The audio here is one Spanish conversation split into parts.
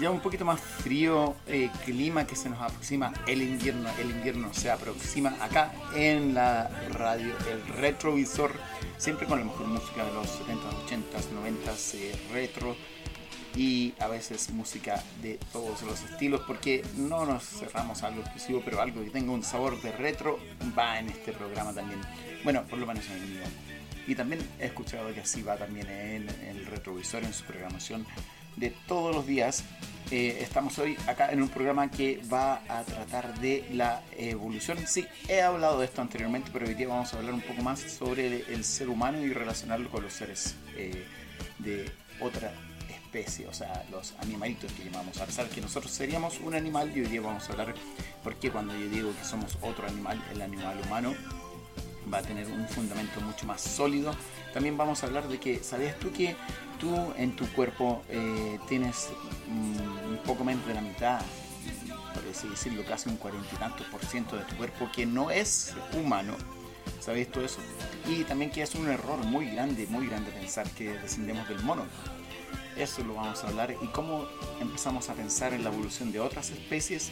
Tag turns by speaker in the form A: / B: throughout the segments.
A: ya un poquito más frío eh, clima que se nos aproxima el invierno. El invierno se aproxima acá en la radio, el retrovisor, siempre con la mejor música de los 70, 80, 90, eh, retro y a veces música de todos los estilos porque no nos cerramos a algo exclusivo, pero algo que tenga un sabor de retro va en este programa también. Bueno, por lo menos en el mío. Y también he escuchado que así va también en el retrovisor en su programación de todos los días. Eh, estamos hoy acá en un programa que va a tratar de la evolución. Sí, he hablado de esto anteriormente, pero hoy día vamos a hablar un poco más sobre el, ser humano y relacionarlo con los seres eh, de otra especie, o sea, los animalitos que llamamos. A pesar que nosotros seríamos un animal, y hoy día vamos a hablar porque cuando yo digo que somos otro animal, el animal humano va a tener un fundamento mucho más sólido. También vamos a hablar de que, ¿sabías tú que tú en tu cuerpo eh, tienes mm, un poco menos de la mitad, por así decirlo, casi un cuarenta y tantos por ciento de tu cuerpo que no es humano? ¿Sabías tú eso? Y también que es un error muy grande, muy grande pensar que descendemos del mono. Eso lo vamos a hablar y cómo empezamos a pensar en la evolución de otras especies,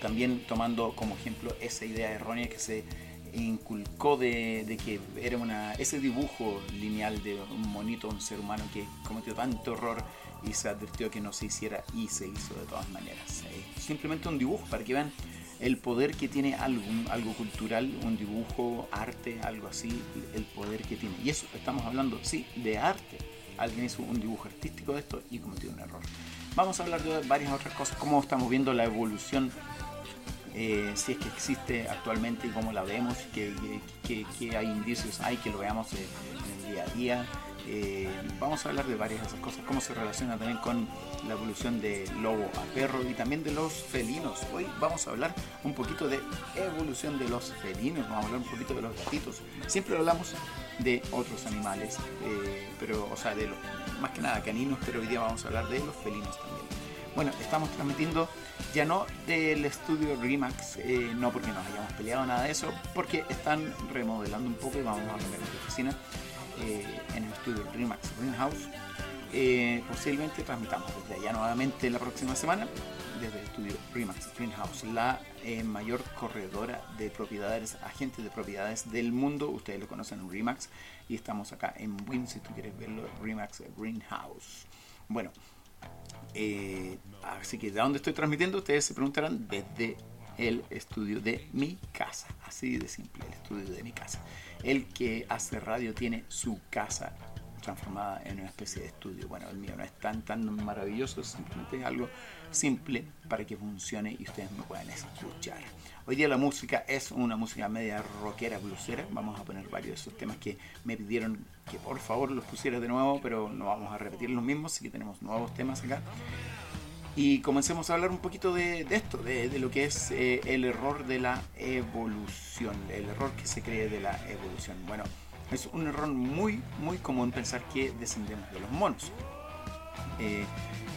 A: también tomando como ejemplo esa idea errónea que se inculcó de, que era una, ese dibujo lineal de un monito, un ser humano que cometió tanto horror y se advirtió que no se hiciera y se hizo de todas maneras. Simplemente un dibujo para que vean el poder que tiene algo, algo cultural, un dibujo, arte, algo así, el poder que tiene. Y eso estamos hablando, sí, de arte. Alguien hizo un dibujo artístico de esto y cometió un error. Vamos a hablar de varias otras cosas, cómo estamos viendo la evolución eh, si es que existe actualmente y cómo la vemos, qué, hay indicios hay que lo veamos eh, en el día a día. Eh, vamos a hablar de varias de esas cosas, cómo se relaciona también con la evolución de lobo a perro y también de los felinos. Hoy vamos a hablar un poquito de evolución de los felinos, vamos a hablar un poquito de los gatitos. Siempre hablamos de otros animales, pero, o sea, de los, más que nada caninos, pero hoy día vamos a hablar de los felinos también. Bueno, estamos transmitiendo ya no del estudio Remax, eh, no porque nos hayamos peleado nada de eso, porque están remodelando un poco y vamos a cambiar de oficina eh, en el estudio Remax Greenhouse. Eh, posiblemente transmitamos desde allá nuevamente la próxima semana desde el estudio Remax Greenhouse, la mayor corredora de propiedades, agentes de propiedades del mundo. Ustedes lo conocen en Remax y estamos acá en Win si tú quieres verlo, Remax Greenhouse. Bueno, eh, así que de dónde estoy transmitiendo, ustedes se preguntarán desde el estudio de mi casa. Así de simple, el estudio de mi casa. El que hace radio tiene su casa transformada en una especie de estudio. Bueno, el mío no es tan tan maravilloso, es simplemente algo simple para que funcione y ustedes me puedan escuchar. Hoy día la música es una música media rockera, bluesera. Vamos a poner varios de esos temas que me pidieron que por favor los pusiera de nuevo, pero no vamos a repetir los mismos, así que tenemos nuevos temas acá. Y comencemos a hablar un poquito de, esto, de, lo que es eh, el error de la evolución, el error que se cree de la evolución. Bueno, es un error muy, muy común pensar que descendemos de los monos. Eh,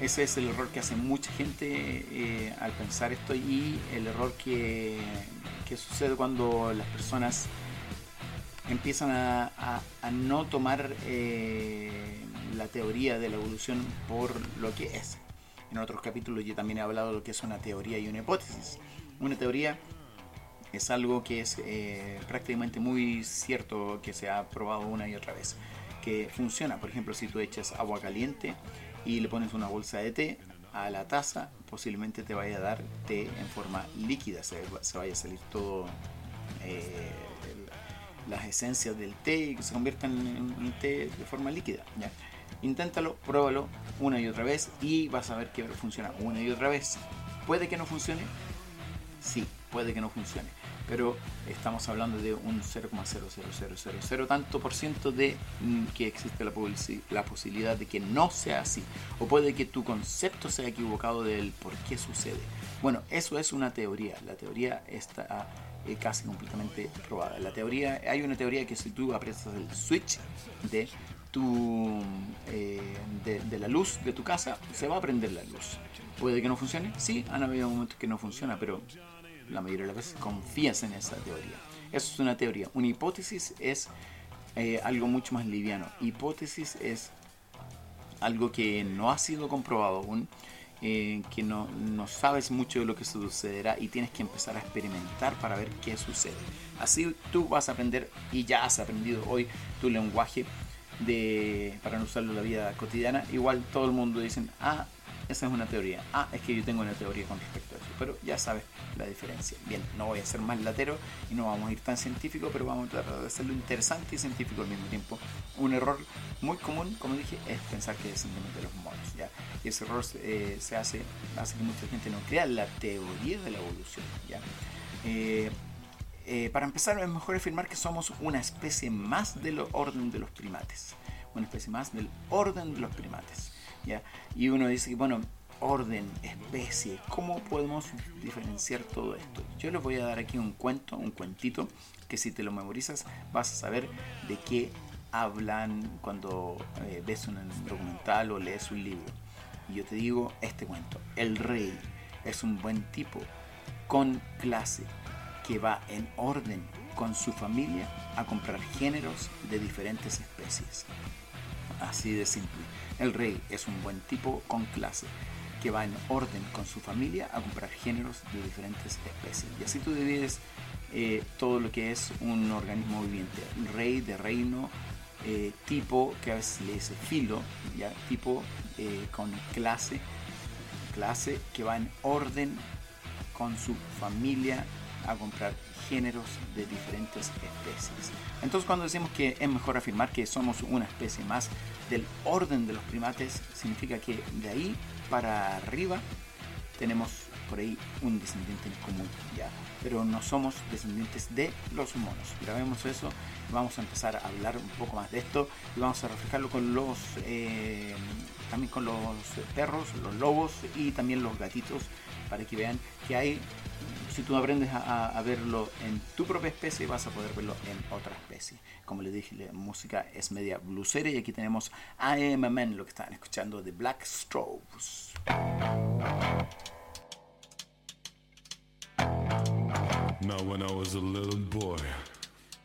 A: ese es el error que hace mucha gente eh, al pensar esto y el error que, que sucede cuando las personas empiezan a, no tomar eh, la teoría de la evolución por lo que es. En otros capítulos yo también he hablado de lo que es una teoría y una hipótesis. Una teoría es algo que es eh, prácticamente muy cierto, que se ha probado una y otra vez, que funciona. Por ejemplo, si tú echas agua caliente y le pones una bolsa de té a la taza, posiblemente te vaya a dar té en forma líquida, se, vaya a salir todo eh, las esencias del té y que se conviertan en, té de forma líquida. ¿ya? Inténtalo, pruébalo una y otra vez y vas a ver que funciona una y otra vez. ¿Puede que no funcione? Sí, puede que no funcione pero estamos hablando de un 0,00000 tanto por ciento de mm, que existe la, la, posibilidad de que no sea así. O puede que tu concepto sea equivocado del por qué sucede. Bueno, eso es una teoría. La teoría está eh, casi completamente probada. La teoría, hay una teoría que si tú aprietas el switch de tu, eh, de, de, la luz de tu casa, se va a prender la luz. ¿Puede que no funcione? Sí, han habido momentos que no funciona, pero la mayoría de las veces confías en esa teoría. Eso es una teoría. Una hipótesis es eh, algo mucho más liviano. Hipótesis es algo que no ha sido comprobado aún, eh, que no, no, sabes mucho de lo que sucederá y tienes que empezar a experimentar para ver qué sucede. Así tú vas a aprender y ya has aprendido hoy tu lenguaje de, para no usarlo en la vida cotidiana. Igual todo el mundo dice, ah, esa es una teoría. Ah, es que yo tengo una teoría con respecto a eso. Pero ya sabes la diferencia. Bien, no voy a ser más latero y no vamos a ir tan científico, pero vamos a tratar de hacerlo interesante y científico al mismo tiempo. Un error muy común, como dije, es pensar que es simplemente los monos. ¿ya? Y ese error eh, se hace, hace que mucha gente no crea la teoría de la evolución. ¿ya? Eh, eh, para empezar, es mejor afirmar que somos una especie más del orden de los primates. Una especie más del orden de los primates. ¿Ya? Y uno dice bueno, orden, especie, ¿cómo podemos diferenciar todo esto? Yo les voy a dar aquí un cuento, un cuentito, que si te lo memorizas vas a saber de qué hablan cuando eh, ves un documental o lees un libro. Y yo te digo este cuento, el rey es un buen tipo, con clase, que va en orden con su familia a comprar géneros de diferentes especies. Así de simple. El rey es un buen tipo con clase que va en orden con su familia a comprar géneros de diferentes especies. Y así tú divides eh, todo lo que es un organismo viviente. Rey de reino, eh, tipo, que a veces le dice filo, ¿ya? tipo eh, con clase, clase que va en orden con su familia a comprar géneros de diferentes especies. Entonces cuando decimos que es mejor afirmar que somos una especie más del orden de los primates, significa que de ahí para arriba tenemos por ahí un descendiente en común, ya, pero no somos descendientes de los monos. Grabemos eso, vamos a empezar a hablar un poco más de esto y vamos a reflejarlo con los, eh, también con los perros, los lobos y también los gatitos para que vean que hay si tú aprendes a, verlo en tu propia especie, vas a poder verlo en otra especie. Como les dije, la música es media bluesera y aquí tenemos I a lo que están escuchando de Black Strobes. Now when I was a little boy,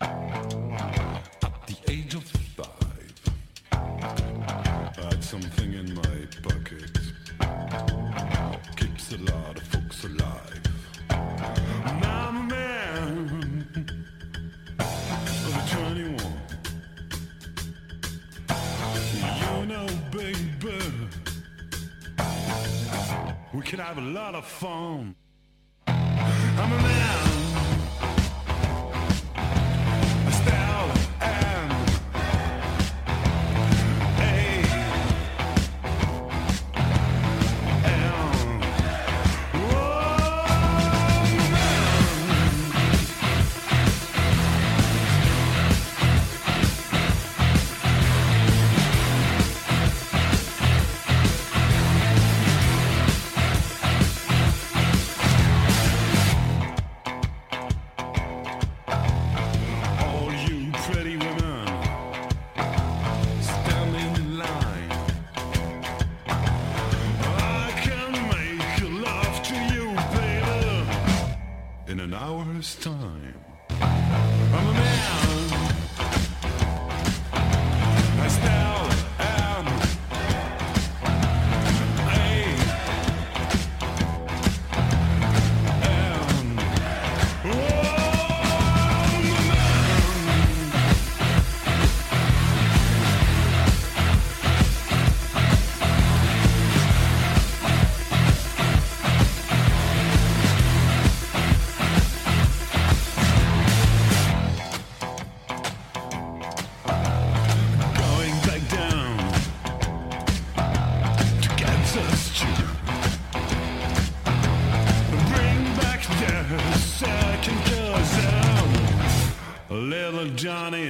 A: at the age of five, I had something in my pocket, keeps a lot of folks alive. We can have a lot of fun.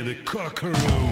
A: the cockaroo.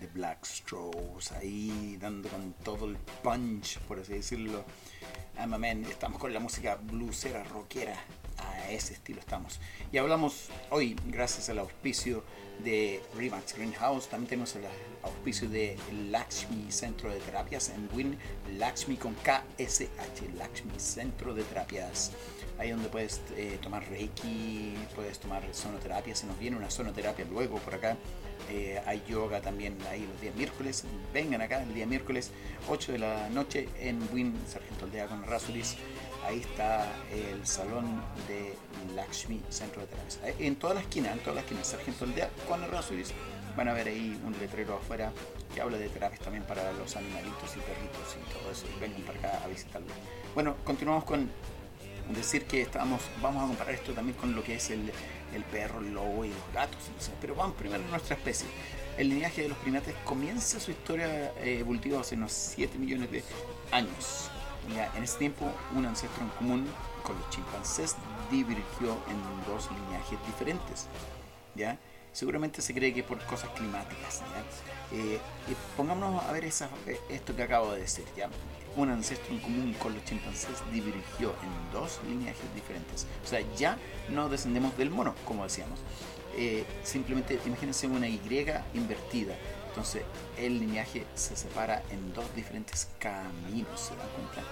A: De Black Strokes, ahí dando con todo el punch, por así decirlo. I'm a Man, estamos con la música bluesera, rockera, a ese estilo estamos. Y hablamos hoy, gracias al auspicio de Remax Greenhouse, también tenemos el auspicio de Lakshmi Centro de Terapias en Win, Lakshmi con KSH, Lakshmi Centro de Terapias. Ahí donde puedes eh, tomar Reiki, puedes tomar sonoterapia, se nos viene una sonoterapia luego por acá. Eh, hay yoga también ahí los días miércoles. Vengan acá el día miércoles, 8 de la noche en Win, Sargento Aldea con Rasuris. Ahí está el salón de Lakshmi Centro de Terapias. Eh, En toda la esquina, en toda la esquina, Sargento Aldea con Rasuris. Van a ver ahí un letrero afuera que habla de terapias también para los animalitos y perritos y todo eso. Vengan para acá a visitarlo. Bueno, continuamos con decir que estamos, vamos a comparar esto también con lo que es el, el perro, el lobo y los gatos. pero vamos primero nuestra especie. El linaje de los primates comienza su historia eh, evolutiva hace unos 7 millones de años. Ya, en ese tiempo, un ancestro en común con los chimpancés divergió en dos linajes diferentes. ¿ya? Seguramente se cree que por cosas climáticas. ¿ya? Eh, y pongámonos a ver esa, esto que acabo de decir. ¿ya? Un ancestro en común con los chimpancés divergió en dos linajes diferentes. O sea, ya no descendemos del mono, como decíamos. Eh, simplemente imagínense una Y invertida. Entonces, el linaje se separa en dos diferentes caminos, ¿se dan cuenta?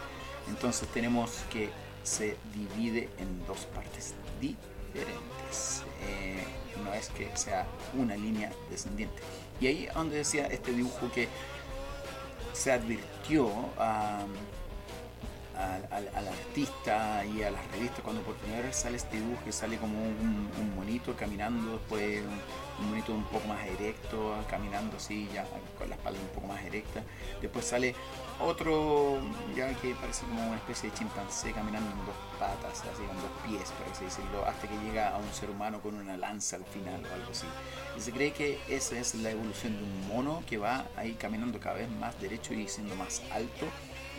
A: Entonces, tenemos que se divide en dos partes diferentes. Eh, no es que sea una línea descendiente. Y ahí donde decía este dibujo que se advirtió al, y a las revistas cuando por primera vez sale este dibujo que sale como un, un monito caminando, después un, un, monito un poco más erecto, caminando así, ya con la espalda un poco más erecta. Después sale otro ya que parece como una especie de chimpancé caminando en dos patas, así con dos pies, por así decirlo, hasta que llega a un ser humano con una lanza al final o algo así. Y se cree que esa es la evolución de un mono que va ahí caminando cada vez más derecho y siendo más alto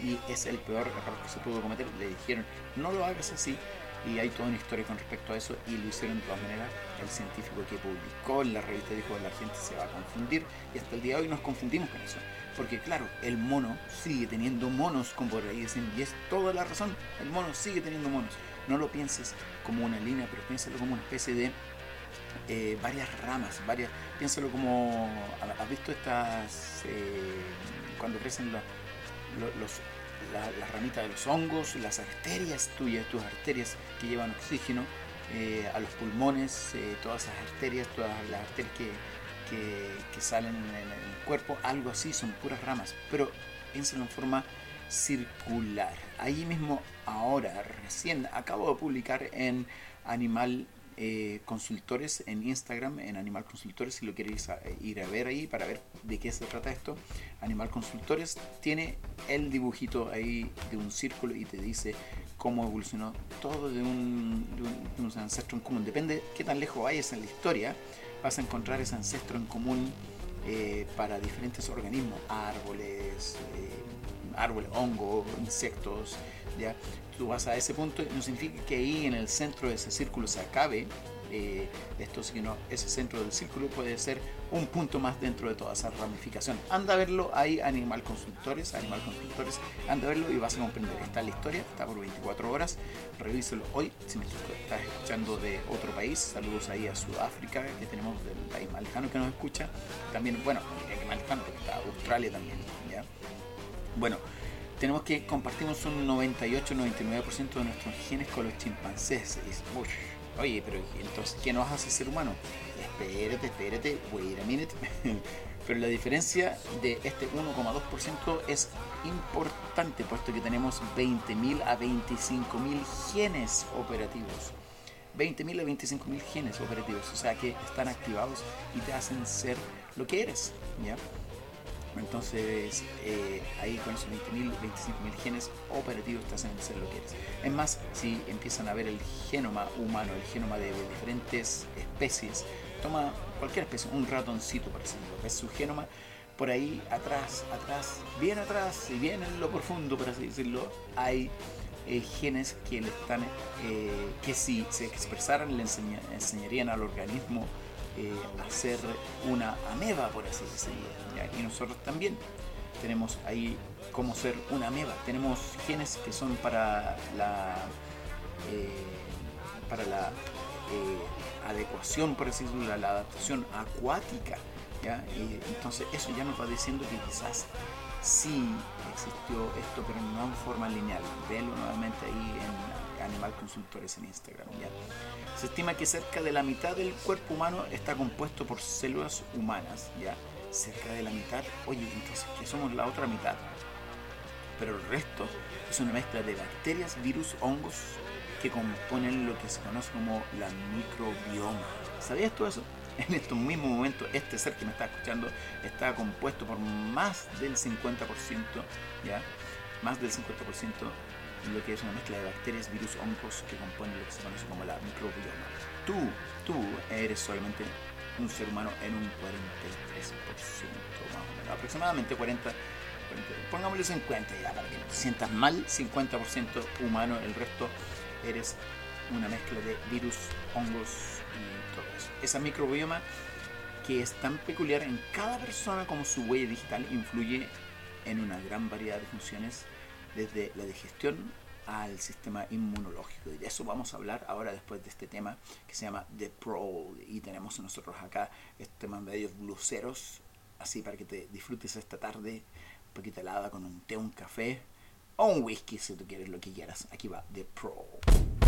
A: y es el peor error que se pudo cometer. Le dijeron, no lo hagas así. Y hay toda una historia con respecto a eso y lo hicieron de todas maneras. El científico que publicó en la revista dijo la gente se va a confundir y hasta el día de hoy nos confundimos con eso. Porque claro, el mono sigue teniendo monos, como por ahí dicen, y es toda la razón. El mono sigue teniendo monos. No lo pienses como una línea, pero piénsalo como una especie de eh, varias ramas, varias. Piénsalo como. ¿Has visto estas. Eh, cuando crecen los, los, la, las ramitas de los hongos, las arterias tuyas, tus arterias que llevan oxígeno eh, a los pulmones, eh, todas esas arterias, todas las arterias que, que, salen en el, cuerpo, algo así, son puras ramas, pero piénsalo en forma circular. Ahí mismo, ahora, recién acabo de publicar en Animal eh, consultores en Instagram, en Animal Consultores, si lo queréis a, ir a ver ahí para ver de qué se trata esto. Animal Consultores tiene el dibujito ahí de un círculo y te dice cómo evolucionó todo de un, de ancestro en común. Depende qué tan lejos vayas en la historia, vas a encontrar ese ancestro en común eh, para diferentes organismos, árboles, eh, árboles, hongos, insectos, ¿ya? Tú vas a ese punto, no significa que ahí en el centro de ese círculo se acabe eh, esto, si no, ese centro del círculo puede ser un punto más dentro de toda esa ramificación. Anda a verlo ahí, Animal Consultores, Animal Consultores, anda a verlo y vas a comprender. Está la historia, está por 24 horas, revíselo hoy. Si me estás escuchando de otro país, saludos ahí a Sudáfrica, que tenemos del país malcano que nos escucha. También, bueno, el malcano, que está Australia también, ¿ya? Bueno, tenemos que compartimos un 98-99% de nuestros genes con los chimpancés. Y dice, "Uy, oye, pero entonces, ¿qué nos hace ser humano? Espérate, espérate, wait a minute. pero la diferencia de este 1,2% es importante, puesto que tenemos 20.000 a 25.000 genes operativos. 20.000 a 25.000 genes operativos, o sea que están activados y te hacen ser lo que eres, ¿ya? Entonces, eh, ahí con esos 20.000, 25.000 genes operativos te hacen ser lo que eres. Es más, si empiezan a ver el genoma humano, el genoma de, de diferentes especies, toma cualquier especie, un ratoncito, por ejemplo, ves su genoma, por ahí atrás, atrás, bien atrás y bien en lo profundo, por así decirlo, hay eh, genes que le están, eh, que si se expresaran le enseña- enseñarían al organismo eh, a ser una ameba, por así decirlo. Y nosotros también tenemos ahí cómo ser una ameba. Tenemos genes que son para la eh, para la eh, adecuación, por así decirlo, la, adaptación acuática. ¿ya? Y entonces eso ya nos va diciendo que quizás sí existió esto, pero no en forma lineal. Véelo nuevamente ahí en Animal Consultores en Instagram. ¿ya? Se estima que cerca de la mitad del cuerpo humano está compuesto por células humanas. ¿ya? Cerca de la mitad. Oye, entonces, ¿qué somos la otra mitad? Pero el resto es una mezcla de bacterias, virus, hongos que componen lo que se conoce como la microbioma. ¿Sabías tú eso? En estos mismos momentos, este ser que me está escuchando está compuesto por más del 50%, ¿ya? Más del 50% lo que es una mezcla de bacterias, virus, hongos que componen lo que se conoce como la microbioma. Tú, tú eres solamente un ser humano en un 43% más o menos, aproximadamente 40, 40 pongámosle 50 ya para que no te sientas mal, 50% humano, el resto eres una mezcla de virus, hongos y todo eso. Esa microbioma que es tan peculiar en cada persona como su huella digital influye en una gran variedad de funciones desde la digestión al sistema inmunológico. Y de eso vamos a hablar ahora después de este tema que se llama The Pro. Y tenemos nosotros acá este medios bluseros, así para que te disfrutes esta tarde, un poquito helada con un té, un café o un whisky si tú quieres lo que quieras. Aquí va The Pro.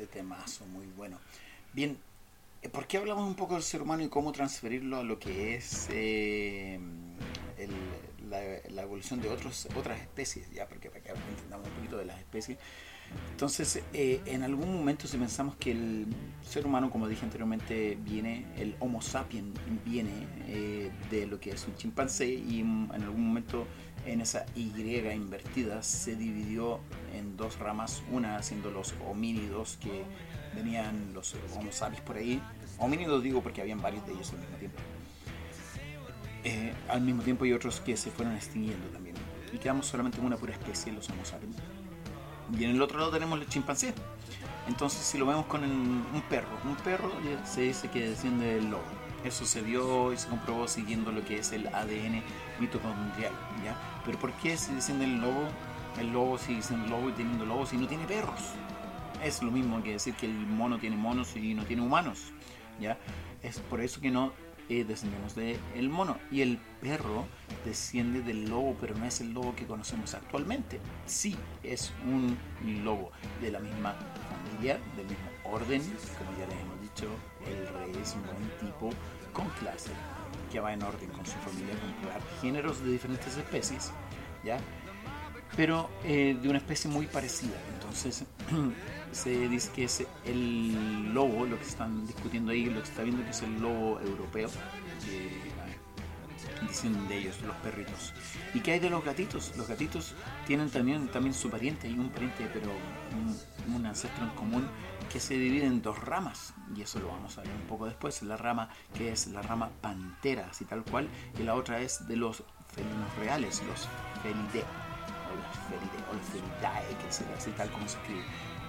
A: Ese temazo muy bueno. Bien, eh, ¿por qué hablamos un poco del ser humano y cómo transferirlo a lo que es eh, el- la, la evolución de otros, otras especies? Ya, porque para que entendamos un poquito de las especies. Entonces, eh, en algún momento si pensamos que el ser humano, como dije anteriormente, viene, el Homo sapiens viene eh, de lo que es un chimpancé y en algún momento en esa Y invertida se dividió en dos ramas, una siendo los homínidos que venían los Homo sapiens por ahí. Homínidos digo porque habían varios de ellos al mismo tiempo. Eh, al mismo tiempo y otros que se fueron extinguiendo también. Y quedamos solamente en una pura especie, los Homo sapiens. Y en el otro lado tenemos el chimpancé. Entonces, si lo vemos con el- un perro, un perro se dice que desciende del lobo. Eso se vio y se comprobó siguiendo lo que es el ADN mitocondrial, ¿ya? Pero ¿por qué si desciende el lobo, el lobo sigue siendo lobo y teniendo lobos si no tiene perros? Es lo mismo que decir que el mono tiene monos y no tiene humanos, ¿ya? Es por eso que no eh, descendemos del mono. Y el perro desciende del lobo, pero no es el lobo que conocemos actualmente. Sí, es un lobo de la misma familia, del mismo orden, como ya les hemos dicho, el rey es un buen tipo con clase, que va en orden con su familia, con géneros de diferentes especies, ¿ya? pero eh, de una especie muy parecida. Entonces, se dice que es el lobo, lo que están discutiendo ahí, lo que se está viendo que es el lobo europeo, que dicen de ellos, los perritos. ¿Y qué hay de los gatitos? Los gatitos tienen también, también su pariente, y un pariente, pero un, un ancestro en común que se divide en dos ramas, y eso lo vamos a ver un poco después, la rama que es la rama pantera, así tal cual, y la otra es de los felinos reales, los felidae o los felidae, o los felidae, que es así tal como se escribe.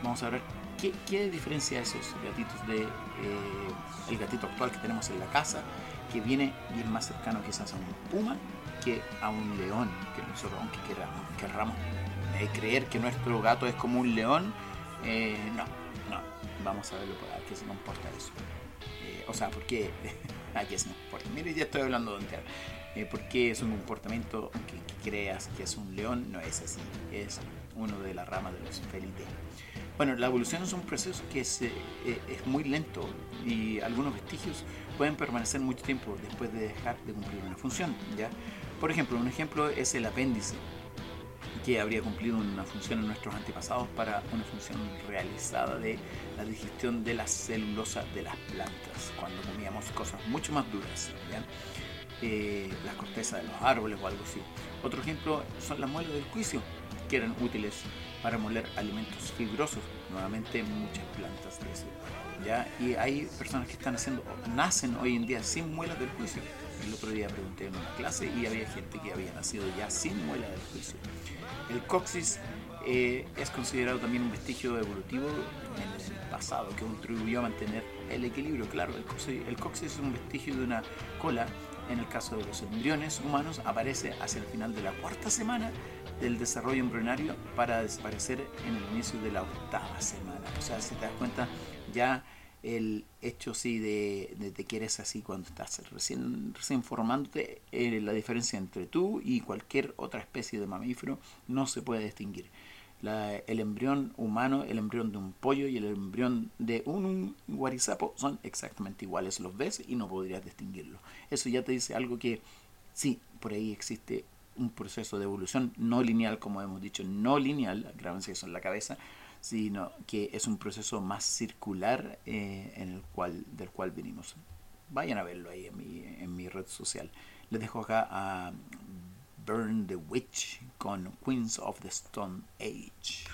A: Vamos a ver qué, qué diferencia esos gatitos de eh, el gatito actual que tenemos en la casa, que viene bien más cercano quizás a un puma que a un león, que nosotros aunque queramos, querramos eh, creer que nuestro gato es como un león, eh, no, no, vamos a verlo por qué se comporta eso. Eh, o sea, ¿por qué? ¿A qué se comporta? Mire, ya estoy hablando de entero. Eh, ¿Por qué es un comportamiento que, creas que es un león? No es así, es uno de la rama de los felidae. Bueno, la evolución es un proceso que es, eh, es muy lento y algunos vestigios pueden permanecer mucho tiempo después de dejar de cumplir una función. ¿ya? Por ejemplo, un ejemplo es el apéndice, que habría cumplido una función en nuestros antepasados para una función realizada de la digestión de la celulosa de las plantas, cuando comíamos cosas mucho más duras. Eh, las cortezas de los árboles o algo así. Otro ejemplo son las muelas del juicio, que eran útiles para moler alimentos fibrosos, nuevamente muchas plantas de. ¿ya? Y hay personas que están haciendo, nacen hoy en día sin muelas del juicio. El otro día pregunté en una clase y había gente que había nacido ya sin muelas del juicio. El coxis eh, es considerado también un vestigio evolutivo en el pasado que contribuyó a mantener el equilibrio. Claro, el coxis, el coxis es un vestigio de una cola. En el caso de los embriones humanos aparece hacia el final de la cuarta semana del desarrollo embrionario para desaparecer en el inicio de la octava semana. O sea, si te das cuenta, ya el hecho sí de, de te quieres así cuando estás recién, recién formándote, eh, la diferencia entre tú y cualquier otra especie de mamífero no se puede distinguir. La, el embrión humano, el embrión de un pollo y el embrión de un guarizapo son exactamente iguales. Los ves y no podrías distinguirlo. Eso ya te dice algo que sí, por ahí existe un proceso de evolución no lineal, como hemos dicho, no lineal, grábense eso en la cabeza, sino que es un proceso más circular eh, en el cual, del cual venimos. Vayan a verlo ahí en mi, en mi red social. Les dejo acá a Burn the Witch con Queens of the Stone Age.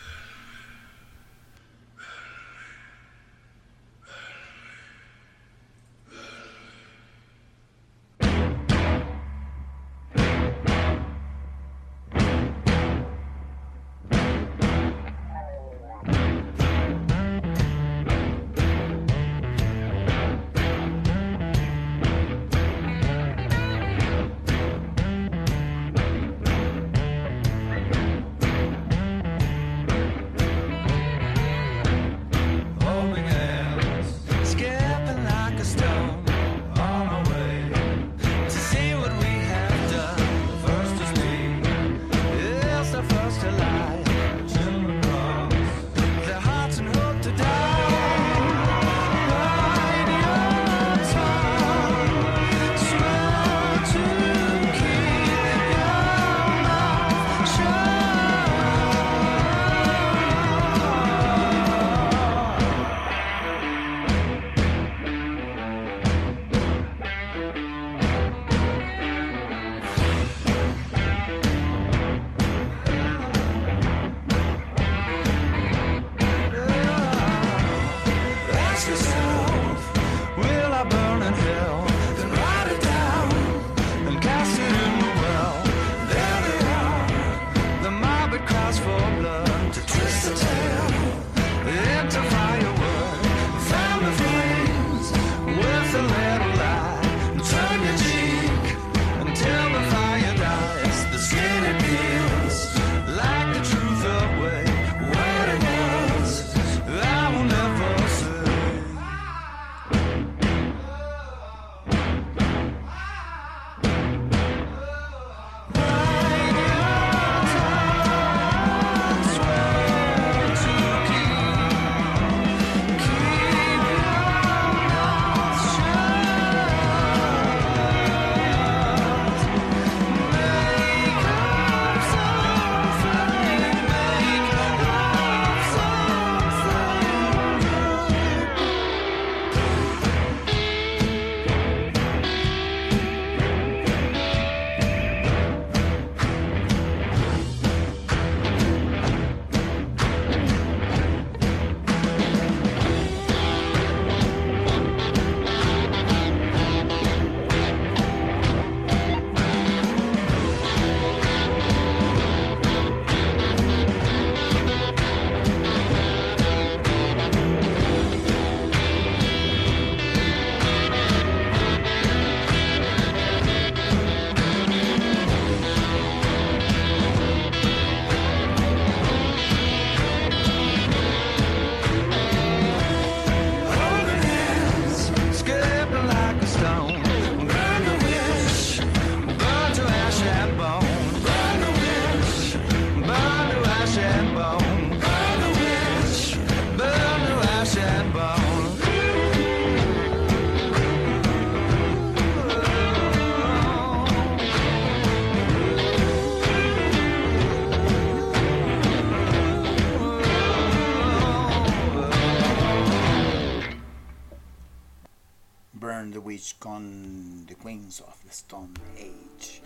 A: Queens of the Stone Age.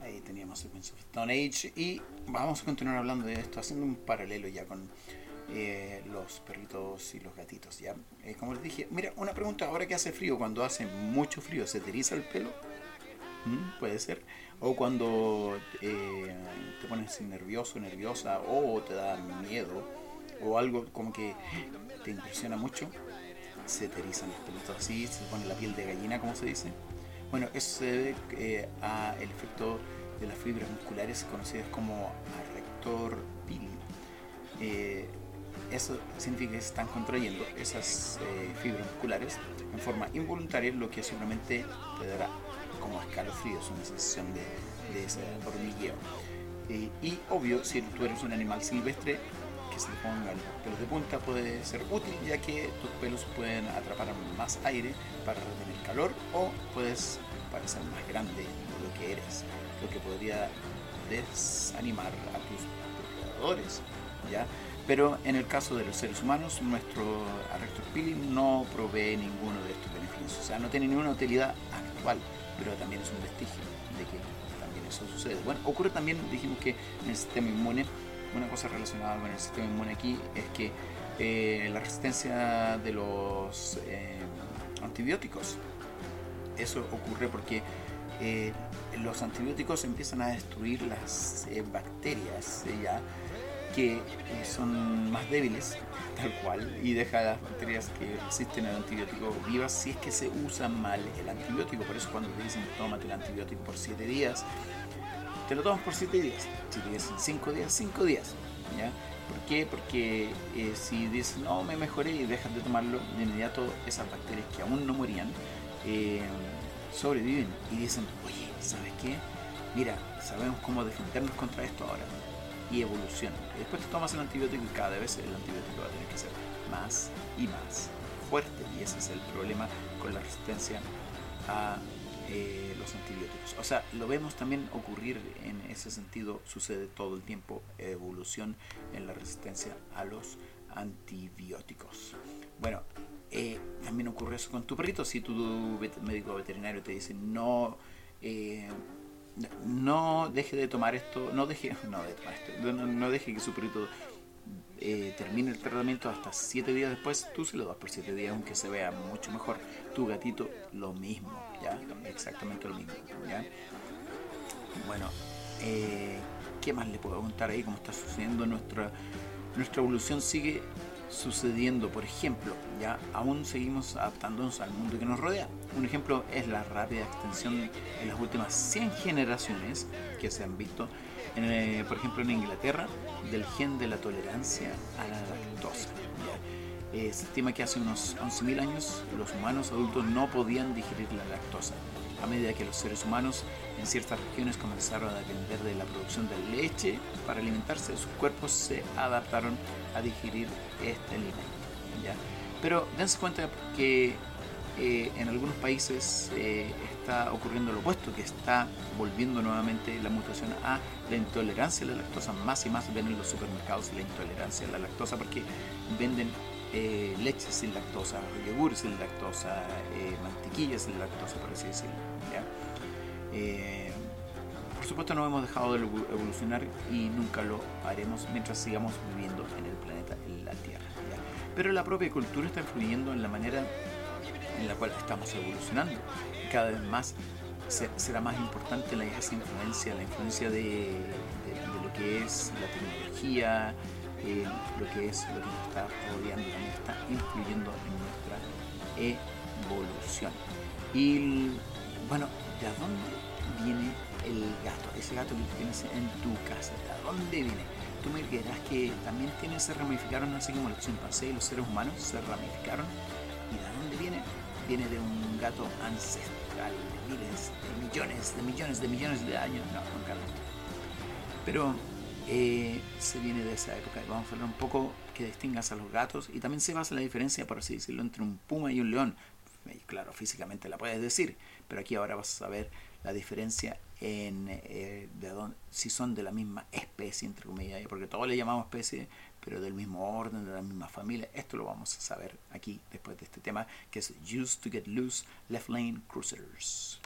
A: Ahí teníamos The Queens of the Stone Age y vamos a continuar hablando de esto, haciendo un paralelo ya con eh, los perritos y los gatitos. ¿ya? Eh, como les dije, mira, una pregunta, ahora que hace frío, cuando hace mucho frío, ¿se te el pelo? ¿Mm? Puede ser. O cuando eh, te pones nervioso, nerviosa, o te da miedo, o algo como que te impresiona mucho, se te erizan los pelitos así, se pone la piel de gallina, como se dice. Bueno, eso se debe eh, al efecto de las fibras musculares conocidas como arrector pili. Eh, eso significa que se están contrayendo esas eh, fibras musculares en forma involuntaria, lo que seguramente te dará como escalofríos, una sensación de, de ese hormigueo. Eh, y obvio, si tú eres un animal silvestre, que se pongan los pelos de punta puede ser útil, ya que tus pelos pueden atrapar más aire para retener calor o puedes parecer más grande de lo que eres, lo que podría desanimar a tus depredadores. ¿ya? Pero en el caso de los seres humanos, nuestro Arrector Pili no provee ninguno de estos beneficios. O sea, no tiene ninguna utilidad actual, pero también es un vestigio de que también eso sucede. Bueno, ocurre también, dijimos que en el sistema inmune, una cosa relacionada con el sistema inmune aquí es que eh, la resistencia de los eh, antibióticos, eso ocurre porque eh, los antibióticos empiezan a destruir las eh, bacterias eh, ya que son más débiles, tal cual, y deja las bacterias que resisten al antibiótico vivas si es que se usa mal el antibiótico. Por eso cuando te dicen tómate el antibiótico por 7 días, te lo tomas por 7 días. Si te dicen 5 días, 5 días. ¿Por qué? Porque eh, si dices no me mejoré y dejas de tomarlo, de inmediato esas bacterias que aún no morían eh, sobreviven y dicen, oye, ¿sabes qué? Mira, sabemos cómo defendernos contra esto ahora y evolucionan. Y después te tomas el antibiótico y cada vez el antibiótico va a tener que ser más y más fuerte. Y ese es el problema con la resistencia a eh, los antibióticos. O sea, lo vemos también ocurrir en ese sentido, sucede todo el tiempo, evolución en la resistencia a los antibióticos. Bueno, eh, también ocurre eso con tu perrito. Si tu médico veterinario te dice no, eh, no deje de tomar esto, no deje, no, de tomar esto, no, no deje que su perrito eh, termine el tratamiento hasta 7 días después, tú se lo das por 7 días, aunque se vea mucho mejor. Tu gatito lo mismo, ¿ya? Exactamente lo mismo, ¿ya? Bueno, eh, ¿qué más le puedo contar ahí? ¿Cómo está sucediendo nuestra, nuestra evolución? Sigue sucediendo, por ejemplo, ya aún seguimos adaptándonos al mundo que nos rodea. Un ejemplo es la rápida extensión en las últimas 100 generaciones que se han visto, en, eh, por ejemplo, en Inglaterra, del gen de la tolerancia a la lactosa. ¿ya? Eh, se estima que hace unos 11.000 años los humanos adultos no podían digerir la lactosa. A medida que los seres humanos en ciertas regiones comenzaron a depender de la producción de leche para alimentarse, sus cuerpos se adaptaron a digerir este alimento. ¿ya? Pero dense cuenta que eh, en algunos países eh, está ocurriendo lo opuesto, que está volviendo nuevamente la mutación a la intolerancia a la lactosa. Más y más ven en los supermercados la intolerancia a la lactosa porque venden eh, leche sin lactosa, yogur sin lactosa, eh, mantequilla sin lactosa, por así decirlo. ¿ya? Eh, por supuesto no hemos dejado de evo- evolucionar y nunca lo haremos mientras sigamos viviendo en el planeta, en la Tierra. ¿ya? Pero la propia cultura está influyendo en la manera en la cual estamos evolucionando. Cada vez más se- será más importante la, esa influencia, la influencia de, lo que es la tecnología, eh, lo que es lo que nos está rodeando, también está influyendo en nuestra evolución. Y bueno, ¿de dónde viene el gato? Ese gato que tienes en tu casa, ¿de dónde viene? Tú me dirás que también tiene, se ramificaron así como los chimpancés y los seres humanos se ramificaron. ¿Y de dónde viene? Viene de un gato ancestral de miles, de millones, de millones, de millones de años. No, nunca lo Pero eh, se viene de esa época. Vamos a hablar un poco que distingas a los gatos y también se basa la diferencia, por así decirlo, entre un puma y un león. Claro, físicamente la puedes decir, pero aquí ahora vas a ver la diferencia en eh, de dónde- si son de la misma especie entre comillas, porque todos le llamamos especie, pero del mismo orden, de la misma familia. Esto lo vamos a saber aquí después de este tema, que es Used to Get Loose Left Lane Cruisers.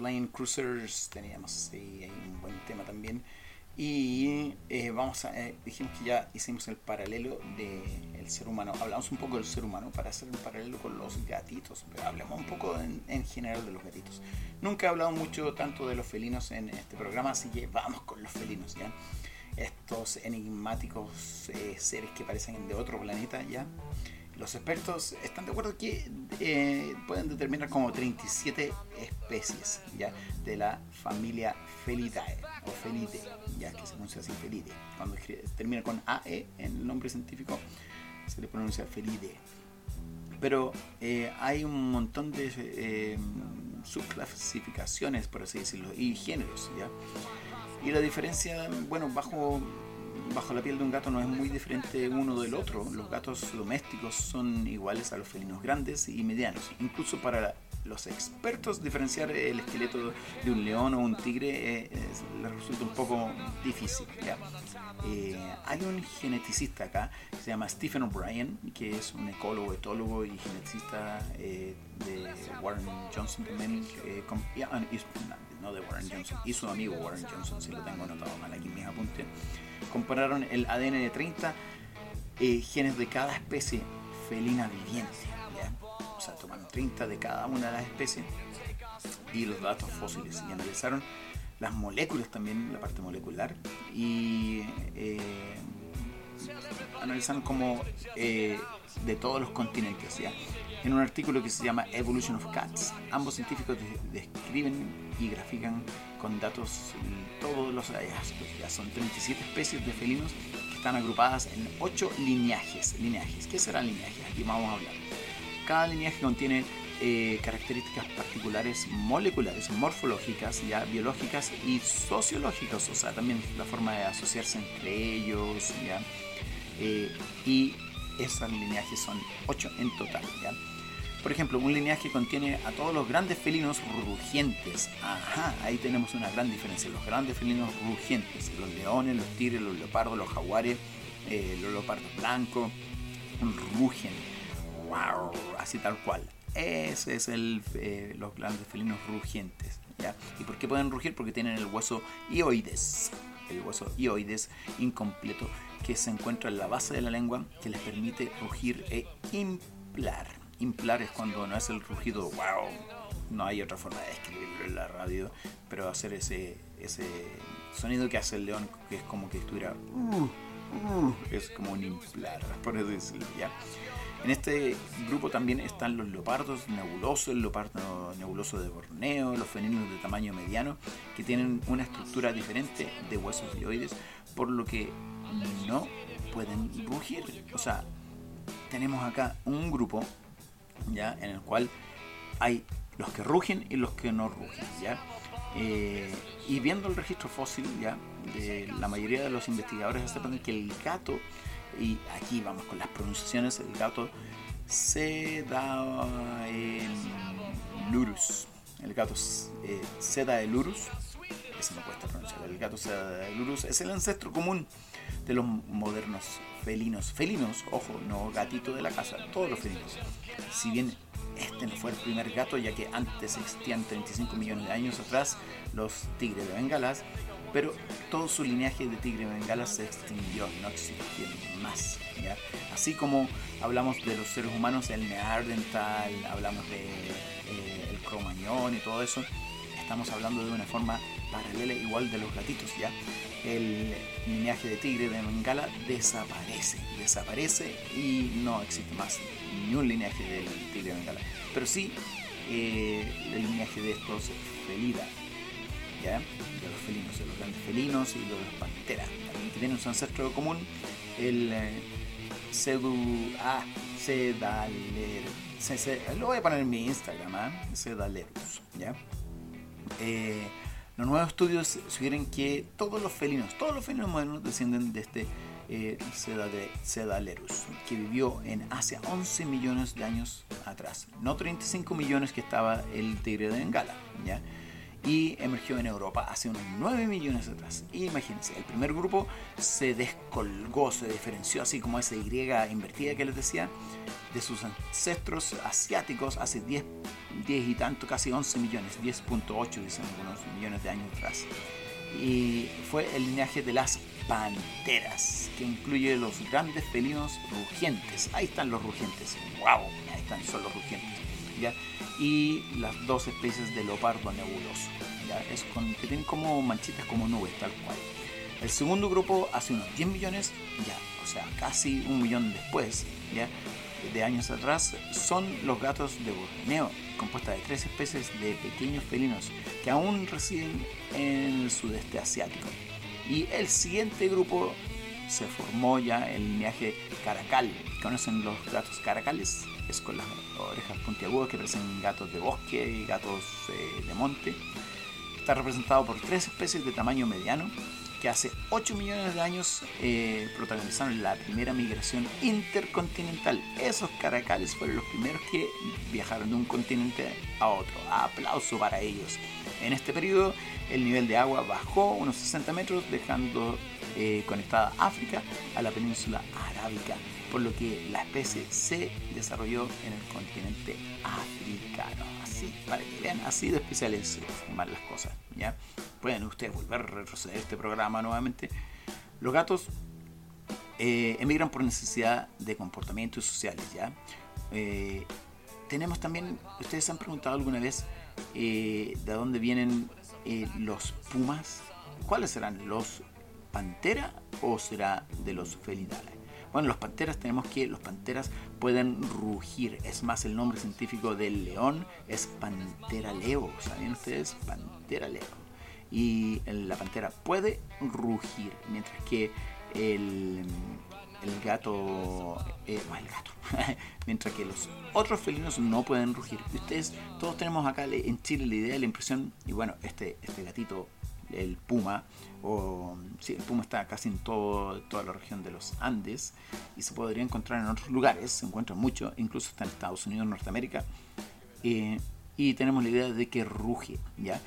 A: Lane Cruisers, teníamos ahí, un buen tema también. Y eh, vamos a, eh, dijimos que ya hicimos el paralelo del ser humano, hablamos un poco del ser humano para hacer un paralelo con los gatitos, pero hablemos un poco en, en general de los gatitos. Nunca he hablado mucho tanto de los felinos en este programa, así que vamos con los felinos, ¿ya? Estos enigmáticos eh, seres que parecen de otro planeta, ¿ya? Los expertos están de acuerdo que eh, pueden determinar como 37 especies ya de la familia Felidae o Felidae, ya que se pronuncia así Felidae. Cuando termina con AE en el nombre científico se le pronuncia Felidae. Pero eh, hay un montón de eh, subclasificaciones, por así decirlo, y géneros, ¿ya? Y la diferencia, bueno, bajo, bajo la piel de un gato no es muy diferente uno del otro. Los gatos domésticos son iguales a los felinos grandes y medianos. Incluso para los expertos diferenciar el esqueleto de un león o un tigre eh, es- les resulta un poco difícil. Eh, hay un geneticista acá que se llama Stephen O'Brien, que es un ecólogo, etólogo y geneticista eh, de Warren Johnson también, y su amigo Warren Johnson, si lo tengo anotado mal aquí en mis apuntes, compararon el ADN de 30 eh, genes de cada especie felina viviente. ¿ya? O sea, tomaron 30 de cada una de las especies y los datos fósiles y analizaron las moléculas también, la parte molecular, y eh, analizaron como eh, de todos los continentes. ¿ya? En un artículo que se llama Evolution of Cats, ambos científicos de- describen y grafican con datos todos los hallazgos. Ya son 37 especies de felinos que están agrupadas en 8 lineajes. lineajes. ¿Qué serán lineajes? Aquí vamos a hablar. Cada lineaje contiene eh, características particulares moleculares, morfológicas, ya biológicas y sociológicas, o sea, también la forma de asociarse entre ellos, ya. Eh, y esas lineajes son 8 en total. Por ejemplo, un lineaje contiene a todos los grandes felinos rugientes. Ajá, ahí tenemos una gran diferencia. Los grandes felinos rugientes, los leones, los tigres, los leopardos, los jaguares, eh, los leopardos blancos, rugen. Wow, así tal cual. Ese es el, eh, los grandes felinos rugientes. ¿Y por qué pueden rugir? Porque tienen el hueso ioides, el hueso ioides incompleto que se encuentra en la base de la lengua que les permite rugir e implar. Implar es cuando no es el rugido wow. No hay otra forma de describirlo en la radio, pero hacer ese, ese sonido que hace el león, que es como que estuviera. uh, uh, es como un implar, por decirlo, ¿ya? En este grupo también están los leopardos nebulosos, el leopardo nebuloso de Borneo, los felinos de tamaño mediano, que tienen una estructura diferente de huesos dioides, por lo que no pueden rugir. O sea, tenemos acá un grupo ya en el cual hay los que rugen y los que no rugen, ¿ya? Eh, y viendo el registro fósil, ¿ya? De la mayoría de los investigadores aceptan que el gato, y aquí vamos con las pronunciaciones, el gato se da en lurus, el gato eh, seda de lurus, ese me cuesta pronunciar, el gato seda de lurus. Es el ancestro común de los modernos felinos, felinos, ojo, no gatito de la casa, todos los felinos. Si bien este no fue el primer gato, ya que antes existían 35 millones de años atrás los tigres de Bengalas, pero todo su linaje de tigre de Bengalas se extinguió, no existen más. ¿ya? Así como hablamos de los seres humanos, el Neandertal, hablamos de eh, el Cromañón y todo eso, estamos hablando de una forma paralela igual de los gatitos, ¿ya? El linaje de tigre de Bengala desaparece, desaparece y no existe más ni un linaje del tigre de Bengala. Pero sí eh, el linaje de estos felida, ¿ya? De los felinos, de los grandes felinos y de los panteras, también tienen su ancestro común, el eh, Cedu, ah, Cedaler, se- lo voy a poner en mi Instagram, ¿ah? Cedalerus, ¿ya? Eh, los nuevos estudios sugieren que todos los felinos, todos los felinos modernos descienden de este eh, que vivió en Asia 11 millones de años atrás, no 35 millones que estaba el tigre de Bengala, ¿ya? Y emergió en Europa hace unos 9 millones atrás. Y imagínense, el primer grupo se descolgó, se diferenció así como esa Y invertida que les decía, de sus ancestros asiáticos hace 10, 10 y tanto, casi 11 millones, 10.8 dicen algunos millones de años atrás. Y fue el linaje de las panteras, que incluye los grandes felinos rugientes. Ahí están los rugientes. ¡Wow! Ahí están, son los rugientes. ¿Ya? Y las dos especies de leopardo nebuloso. ¿ya? Es con, que tienen como manchitas como nubes, tal cual. El segundo grupo hace unos 10 millones, ya, o sea, casi un millón después, ya, de años atrás, son los gatos de Borneo, compuesta de tres especies de pequeños felinos que aún residen en el sudeste asiático. Y el siguiente grupo se formó ya el linaje caracal. ¿Conocen los gatos caracales? Es con las orejas puntiagudas que parecen gatos de bosque y gatos eh, de monte. Está representado por tres especies de tamaño mediano que hace 8 millones de años eh, protagonizaron la primera migración intercontinental. Esos caracales fueron los primeros que viajaron de un continente a otro. Aplauso para ellos. En este periodo el nivel de agua bajó unos 60 metros dejando eh, conectada África a la península arábica, por lo que la especie se desarrolló en el continente africano. Así, para que vean, así de especiales van las cosas. ¿ya? Pueden ustedes volver a retroceder este programa nuevamente. Los gatos eh, emigran por necesidad de comportamientos sociales. ¿ya? Eh, tenemos también, ustedes se han preguntado alguna vez eh, de dónde vienen eh, los pumas. ¿Cuáles serán? ¿Los pantera o será de los felidales? Bueno, los panteras tenemos que los panteras pueden rugir. Es más, el nombre científico del león es pantera leo. ¿Saben ustedes? Pantera leo. Y la pantera puede rugir, mientras que el, el gato, eh, el gato, mientras que los otros felinos no pueden rugir. Y Ustedes, todos tenemos acá en Chile la idea, la impresión, y bueno, este, este gatito, el puma, o el puma está casi en todo, toda la región de los Andes y se podría encontrar en otros lugares, se encuentra mucho, incluso está en Estados Unidos, Norteamérica, eh, y tenemos la idea de que ruge, ¿ya?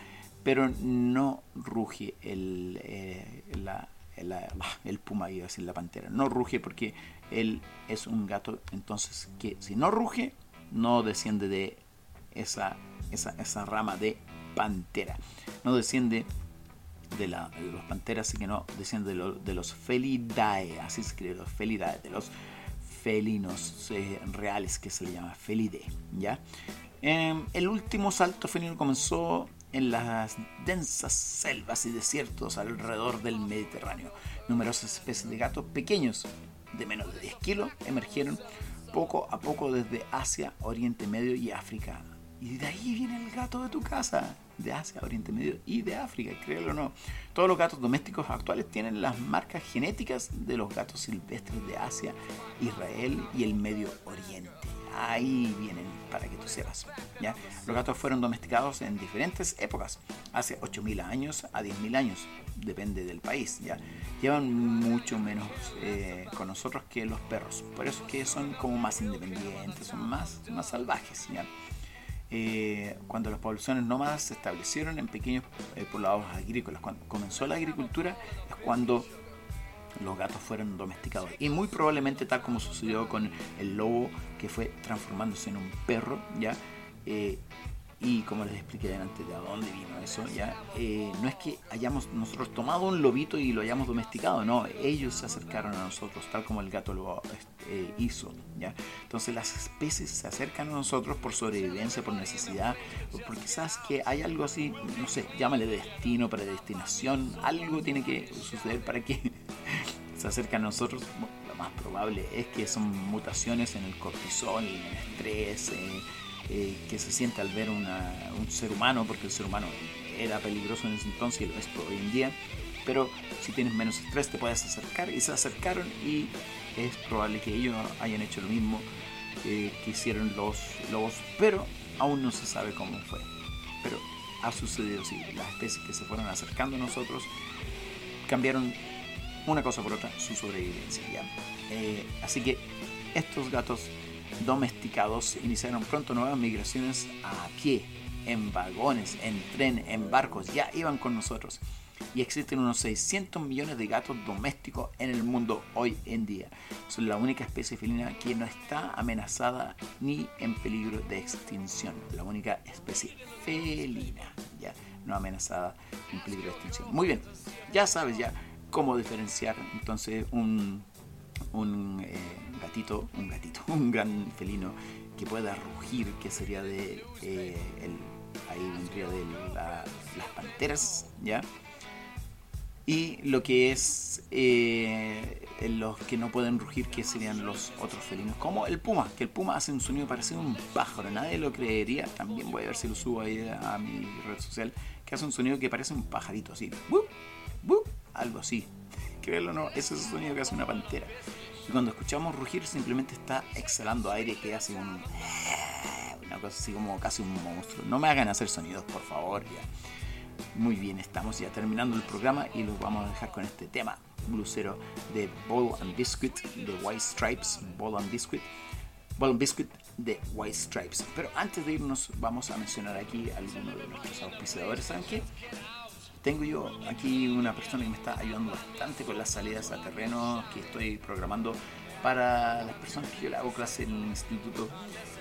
A: Pero no ruge el, eh, la, la- el puma, iba a decir la pantera, no ruge porque él es un gato, entonces que si no ruge, no desciende de esa, esa, esa rama de pantera. No desciende de, la, los panteras, así que no desciende de, lo- de los felidae, así se escribe, los felidae, de los felinos eh, reales que se le llama felidae, ¿ya? Em, el último salto felino comenzó en las densas selvas y desiertos alrededor del Mediterráneo. Numerosas especies de gatos pequeños, de menos de 10 kilos, emergieron poco a poco desde Asia, Oriente Medio y África. Y de ahí viene el gato de tu casa, de Asia, Oriente Medio y de África, créelo o no. Todos los gatos domésticos actuales tienen las marcas genéticas de los gatos silvestres de Asia, Israel y el Medio Oriente. Ahí vienen, para que tú sepas. ¿ya? Los gatos fueron domesticados en diferentes épocas, hace 8.000 años a 10.000 años, depende del país. ¿ya? Llevan mucho menos eh, con nosotros que los perros, por eso es que son como más independientes, son más, más salvajes. Eh, cuando las poblaciones nómadas se establecieron en pequeños eh, poblados agrícolas, cuando comenzó la agricultura, es cuando los gatos fueron domesticados. Y muy probablemente, tal como sucedió con el lobo, que fue transformándose en un perro, ¿ya? Eh, y como les expliqué delante de dónde vino eso, ¿ya? Eh, no es que hayamos nosotros tomado un lobito y lo hayamos domesticado, no, ellos se acercaron a nosotros, tal como el gato lo eh, hizo, ¿ya? Entonces las especies se acercan a nosotros por sobrevivencia, por necesidad, o porque sabes que hay algo así, no sé, llámale destino, predestinación, algo tiene que suceder para que se acercan a nosotros, bueno, lo más probable es que son mutaciones en el cortisol, en el estrés, eh, eh, que se siente al ver una- un ser humano, porque el ser humano era peligroso en ese entonces y lo es hoy en día, pero si tienes menos estrés te puedes acercar y se acercaron y es probable que ellos hayan hecho lo mismo eh, que hicieron los lobos, pero aún no se sabe cómo fue. Pero ha sucedido, sí, las especies que se fueron acercando a nosotros cambiaron una cosa por otra su sobrevivencia. ¿ya? Eh, así que estos gatos domesticados iniciaron pronto nuevas migraciones a pie, en vagones, en tren, en barcos, ya iban con nosotros. Y existen unos 600 millones de gatos domésticos en el mundo hoy en día. Son la única especie felina que no está amenazada ni en peligro de extinción. La única especie felina, ya no amenazada en peligro de extinción. Muy bien, ya sabes ya cómo diferenciar entonces un, un eh, gatito, un gatito, un gran felino que pueda rugir, que sería de eh, el, ahí vendría de la- las panteras, ¿ya? Y lo que es eh, los que no pueden rugir, que serían los otros felinos, como el puma, que el puma hace un sonido parecido a un pájaro, nadie lo creería. También voy a ver si lo subo ahí a mi red social, que hace un sonido que parece un pajarito así, ¡wup! ¡wup! algo así. Créelo o no, ese es el sonido que hace una pantera. Y cuando escuchamos rugir, simplemente está exhalando aire que hace un. Una cosa así como casi un monstruo. No me hagan hacer sonidos, por favor, ya. Muy bien, estamos ya terminando el programa y los vamos a dejar con este tema blusero de Ball and Biscuit de White Stripes. Ball and Biscuit. Ball and Biscuit de White Stripes. Pero antes de irnos, vamos a mencionar aquí algunos de nuestros auspiciadores. ¿Saben qué? Tengo yo aquí una persona que me está ayudando bastante con las salidas a terreno que estoy programando para las personas que yo le hago clase en el instituto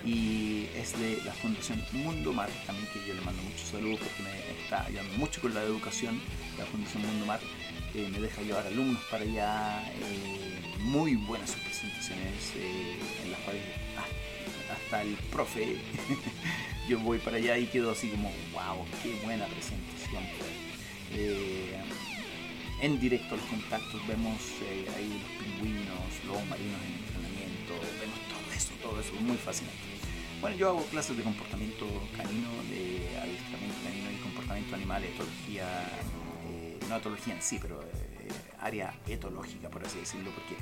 A: y es de la Fundación Mundo Mar, también que yo le mando muchos saludos porque me está ayudando mucho con la educación, la Fundación Mundo Mar eh, me deja llevar alumnos para allá, eh, muy buenas sus presentaciones eh, en las cuales ah, hasta el profe yo voy para allá y quedo así como wow, qué buena presentación eh, en directo los contactos, vemos eh, ahí los pingüinos, lobos marinos en entrenamiento, vemos todo eso, todo eso, muy fascinante. Bueno, yo hago clases de comportamiento canino, de adiestramiento canino y comportamiento animal, etología, eh, no etología en sí, pero eh, área etológica, por así decirlo, porque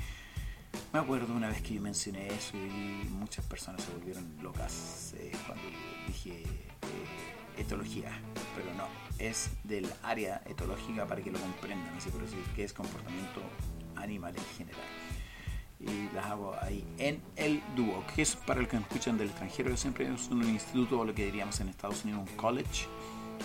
A: me acuerdo una vez que yo mencioné eso y muchas personas se volvieron locas eh, cuando dije etología, pero no, es del área etológica para que lo comprendan, así por decir, que es comportamiento animal en general. Y las hago ahí en el dúo, que es para el que escuchan del extranjero, siempre es un instituto o lo que diríamos en Estados Unidos, un college,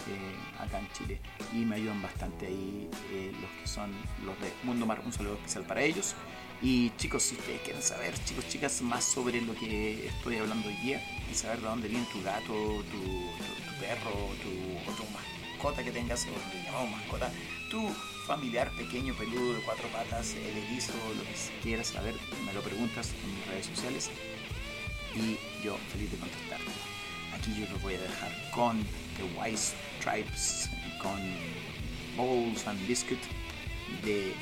A: eh, acá en Chile, y me ayudan bastante ahí eh, los que son los de Mundo Mar, un saludo especial para ellos Y chicos, si ustedes quieren saber, chicos, chicas, más sobre lo que estoy hablando hoy día y saber de dónde viene tu gato, tu, perro, tu, o mascota que tengas, o mascota, tu familiar pequeño, peludo, de cuatro patas, el erizo, lo que quieras saber, me lo preguntas en mis redes sociales y yo feliz de contestarte. Aquí yo los voy a dejar con The Wise Stripes, con Bowls and Biscuit de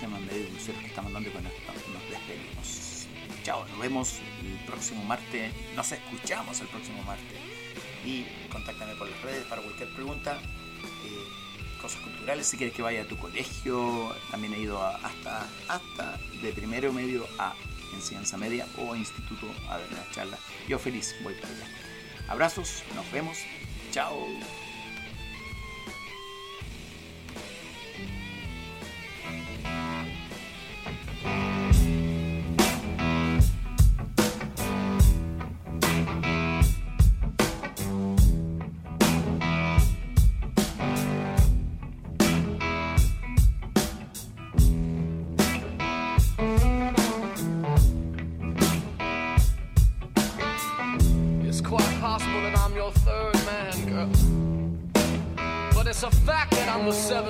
A: temas medio dulceros que estamos dando y con esto nos despedimos. Chao, nos vemos el próximo martes, nos escuchamos el próximo martes y contáctame por las redes para cualquier pregunta. eh, cosas culturales, si quieres que vaya a tu colegio, también he ido hasta, hasta de primero medio a enseñanza media o a instituto a dar una charla. Yo feliz voy para allá. Abrazos, nos vemos, chao.
B: 7.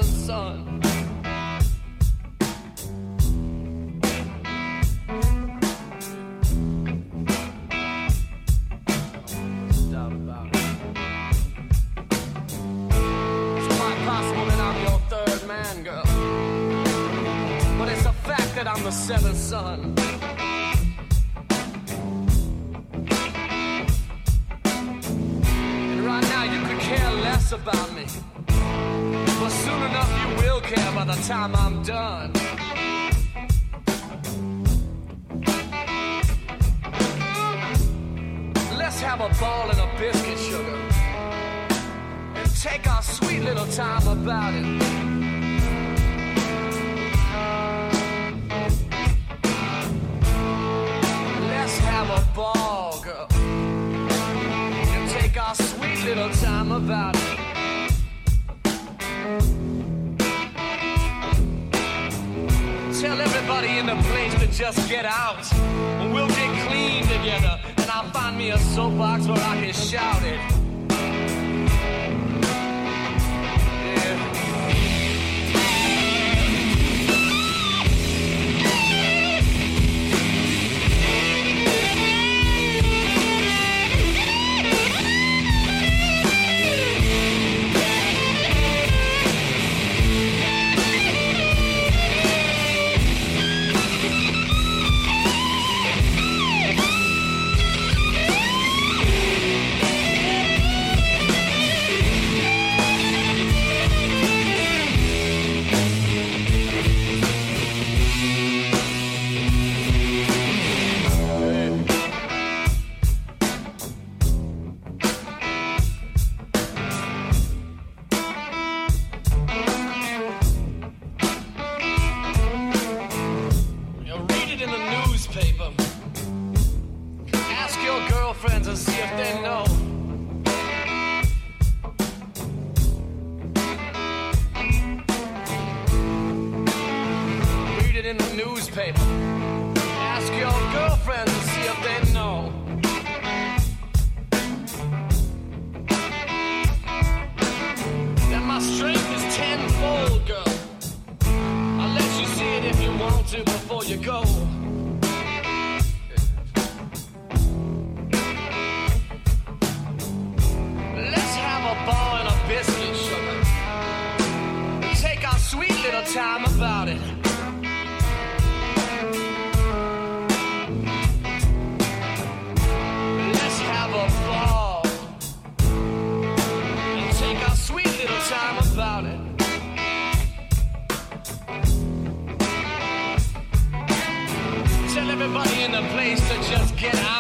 B: Just get out.